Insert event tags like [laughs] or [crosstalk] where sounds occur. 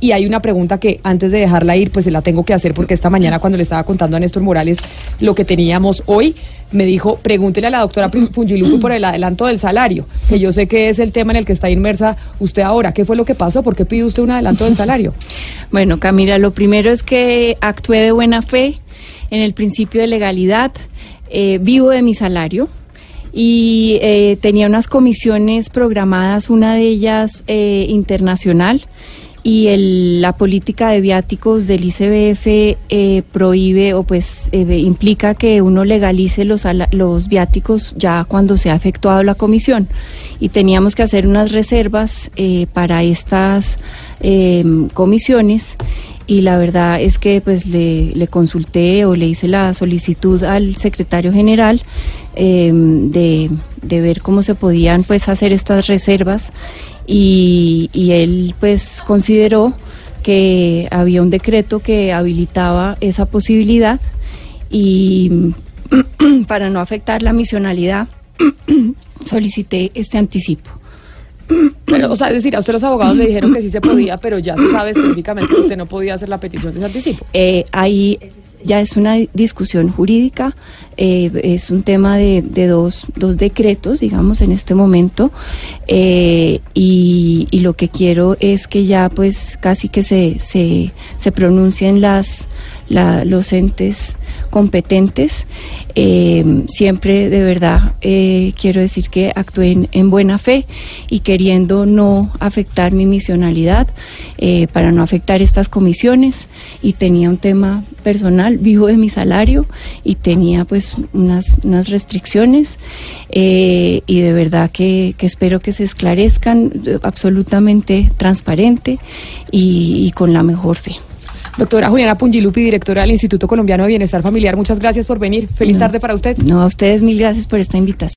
Y hay una pregunta que antes de dejarla ir, pues se la tengo que hacer porque esta mañana cuando le estaba contando a Néstor Morales lo que teníamos hoy, me dijo, pregúntele a la doctora Pungilupi por el adelanto del salario, que yo sé que es el tema en el que está inmersa usted ahora. ¿Qué fue lo que pasó? ¿Por qué pide usted un adelanto del salario? [laughs] Bueno, Camila, lo primero es que actué de buena fe en el principio de legalidad, eh, vivo de mi salario y eh, tenía unas comisiones programadas, una de ellas eh, internacional y el, la política de viáticos del ICBF eh, prohíbe o pues eh, implica que uno legalice los, los viáticos ya cuando se ha efectuado la comisión. Y teníamos que hacer unas reservas eh, para estas comisiones y la verdad es que pues le, consulté o le hice la solicitud al secretario general de, de ver cómo se podían pues hacer estas reservas y, él pues consideró que había un decreto que habilitaba esa posibilidad y [clears throat] para no afectar la misionalidad [clears throat] solicité este anticipo. Pero, o sea, es decir, a usted los abogados le dijeron que sí se podía, pero ya se sabe específicamente que usted no podía hacer la petición de ese anticipo. Eh, ahí ya es una discusión jurídica, eh, es un tema de, dos, dos, decretos, digamos, en este momento, eh, y, y, lo que quiero es que ya pues casi que se, se, se pronuncien las, la, los entes competentes. Eh, siempre de verdad eh, quiero decir que actué en, buena fe y queriendo no afectar mi misionalidad eh, para no afectar estas comisiones y tenía un tema personal, vivo de mi salario y tenía pues unas, unas restricciones y de verdad que, espero que se esclarezcan absolutamente transparente y con la mejor fe. Doctora Juliana Pungilupi, directora del Instituto Colombiano de Bienestar Familiar, muchas gracias por venir. Feliz tarde para usted. No, a ustedes mil gracias por esta invitación.